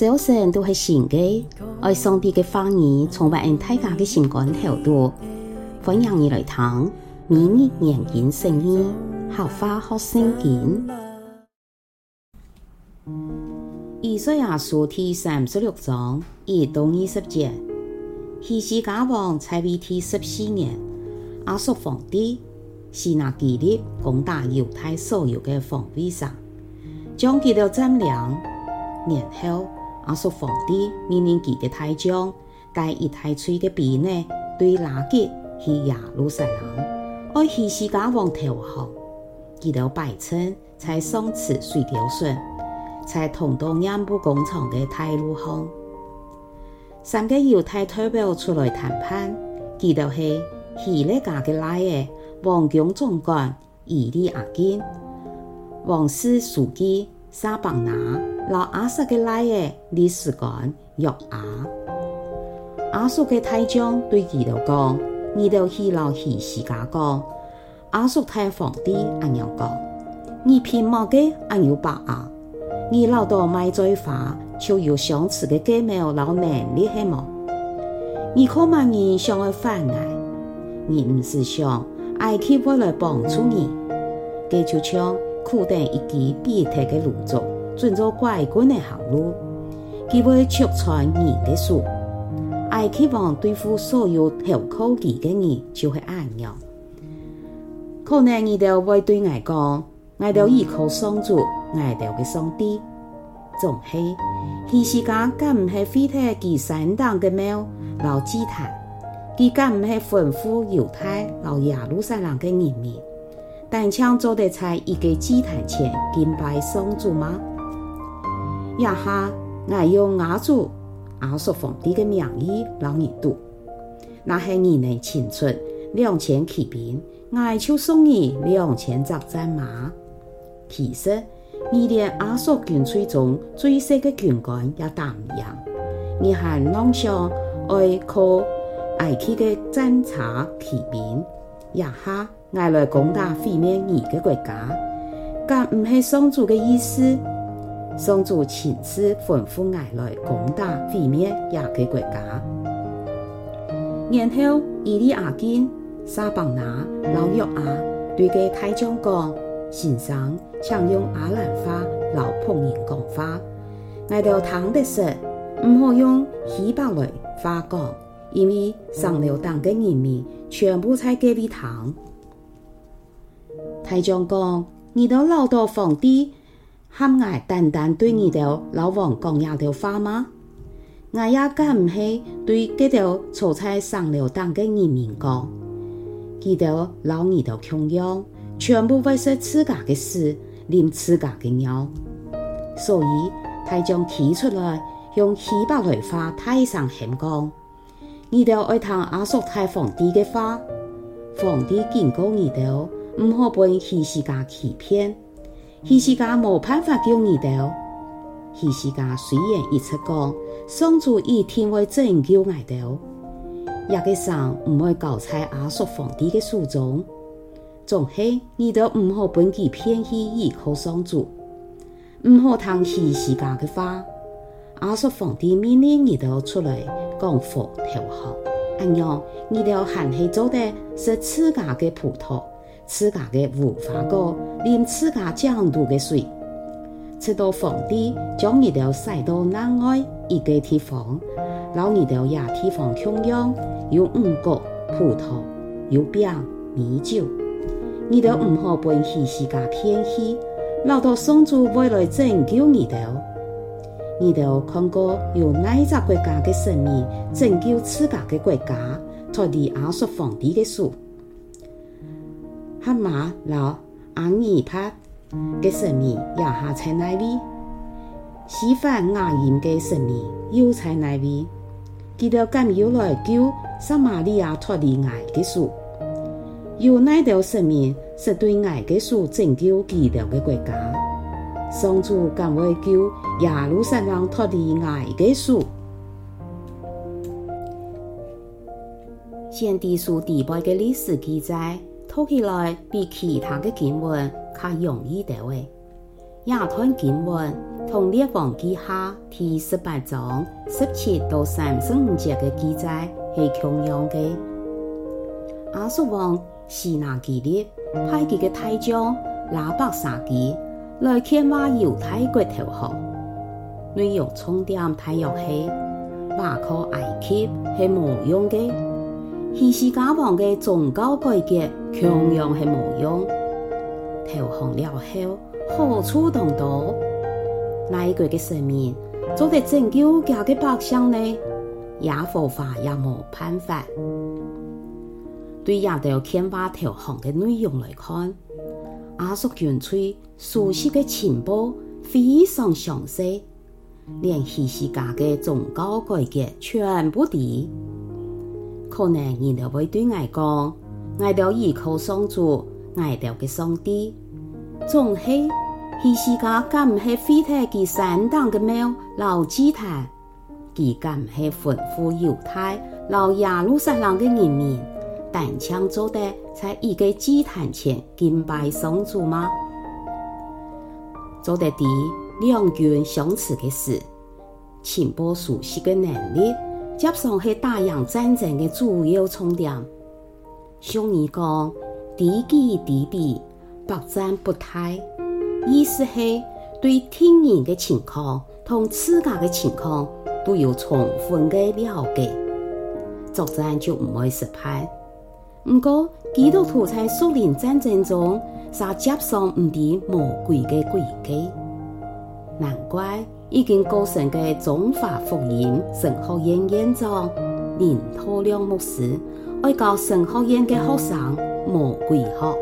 早晨都是新的，爱上帝的话语充满大家的心肝头度，欢迎你来听每日研经圣经，好花好圣经。以赛亚书第三十六章一到二十节，希西家王在位第十四年，亚述皇帝西拿基立攻打犹太所有的防卫省，将其了占领。年后，阿叔皇帝命令其的大将带一大堆的兵呢，对拉结去耶路撒冷，爱希西家王投降。几条百姓在上池水调顺，在同到营部工厂的大路上，三个犹太代表出来谈判，记得是希勒家的来的王宫总管以利阿金，王室书记沙邦拿。老亚述嘅来嘅历史官约阿，叔嘅大将对佢哋讲：你哋去老希西家讲，阿叔太皇帝阿娘讲，你偏冇嘅阿有把握，你老多卖罪法，就有相似嘅计谋老能力系冇？你可万人想要反爱，你唔是想埃及会来帮助你，佢就像苦等一支必特嘅炉灶。遵照拐棍的行路，佢会戳穿你的书。埃及王对付所有投靠佢的人，就会安样。可能你哋会对我讲，我哋依靠上主，我哋嘅上帝。总系希西家敢唔系废掉佢三当嘅庙，老祭坛，佢敢唔系吩咐犹太老耶路撒冷嘅人民，但请做的在一个祭坛前敬拜上主吗？一下，我用亚主亚述皇帝的名义让你读，那系你能请出两千骑兵，我就送你两千只战马。其实，你连亚述军队中最细的军官也打唔赢，你还妄想爱靠埃及的战车骑兵？一下，我来攻打毁灭你的国家，咁唔系上主的意思。上主亲自吩咐我来攻打毁灭亚个国家。然后伊利亚金、沙邦拿、老约阿对个太将讲：先生，请用阿兰话老仆人讲话。我就听得说，唔好用希伯来话讲，因为上流党嘅人民全部在隔壁听。大将讲：你都老到皇帝。喊我单单对你条老王讲一条话吗？我也敢唔系对这条坐在上流党嘅人民讲，记得老二条穷样，全部会说自家嘅事，念自家的尿。所以他将提出来用希伯来话大声喊讲：你条爱听阿叔太皇帝嘅话，皇帝警告你条唔好被希西家欺骗。希西家冇办法救你哋。希西家虽然一直讲，上主一定会拯救我哋，一个神唔会交在亚述皇帝嘅手中。总系你哋唔好本其偏去依靠上主，唔好听希西家嘅话。亚述皇帝命令你哋出来讲和投降，咁样你哋还系做的是自家嘅葡萄。自家的无花果，啉自家讲度的水，直到皇帝将你哋带到南外一个地方，让你哋也地方供养，有五谷、葡萄、有饼、米酒，你哋唔好被希西家骗去，老到上主为来拯救你哋，你哋看过有哪一个国家的神明拯救自家的国家脱离亚述皇帝的手？哈马老阿尼帕嘅神明也下在那里，西番雅音嘅神明又在那里，佢哋敢要来救撒玛利亚脱离埃及数，有哪条神明是对埃及数拯救佢哋嘅国家？上主敢会救耶路撒冷脱离埃及数？先帝书第八嘅历史记载。读起来比其他的经文较容易的。诶，亚吞经文同列王记下第十八章十七到三十五节嘅记载系同样嘅。阿叔王是拿基立派佢嘅大将拉伯沙基来劝话犹太国投降，内容重点大约系马可埃及系无用嘅，希西家王嘅宗教改革同样系无用，投降了后好处当多，那一个嘅生命做得拯救家嘅百姓呢，也佛法也冇办法。对亚豆劝话投降嘅内容来看，亚述军队熟悉嘅情报非常详细，连希西家嘅宗教改革全部知。可能人哋会对我讲，我哋依靠上主，我哋嘅上帝，总系希西家敢唔系废掉佢三当嘅庙，老祭坛，佢敢唔系吩咐犹太老耶路撒冷嘅人民。单枪做的在一个祭坛前敬拜上主吗？做得第两军相持的事，情报熟悉的能力，加上系大洋战争的主要重点。像你讲，敌己敌彼，百战不殆，意思系对敌人的情况同自家的情况都有充分的了解，作战就唔会失败。不过，基督徒在苏联战争中，是接受唔敌魔鬼嘅诡计，难怪已经高升嘅中华福音神学院院长林拓亮牧师，爱教神学院嘅学生魔鬼学。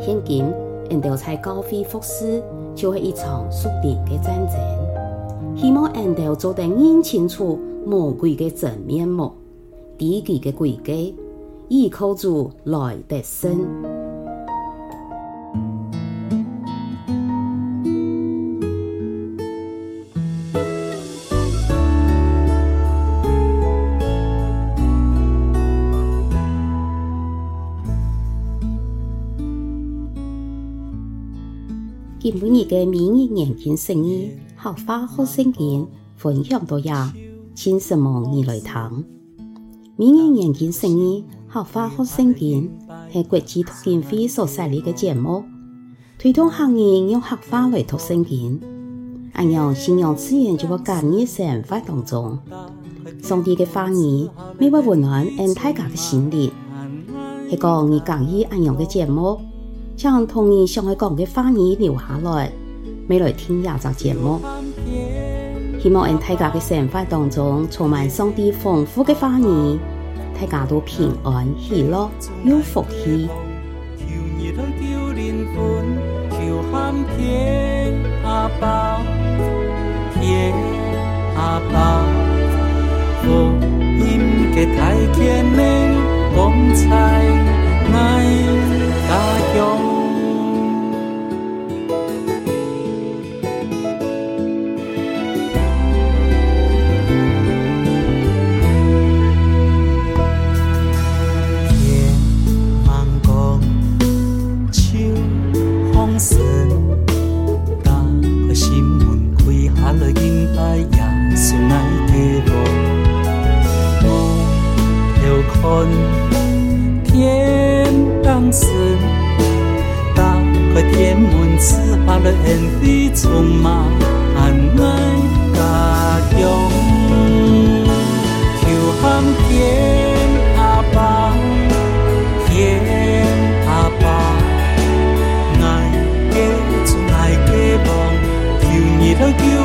现今，人哋在教会服事，就系一场属灵嘅战争，希望人哋做得认清楚魔鬼嘅真面目。敌己嘅诡计，依靠主来得胜。今晡日嘅明日研经圣言，客话学圣经分享到呀，请什么你来听。明日研经圣言，客话学圣经，系国际读经会所设立嘅节目，推动客人用客话来读圣经。按样信仰自然就会加入生活当中。上帝嘅话语，每位温暖俺大家嘅心灵。系讲你讲意按样嘅节目，将同你想爱讲嘅话语留下来，未来听下集节目。希望俺大家嘅生活当中充满上帝丰富嘅话语，大家都平安喜乐有福气。天天门刺拍了烟飞匆忙，安奈家乡，求喊天阿爸，天阿爸，爱家总爱家望，求你了求。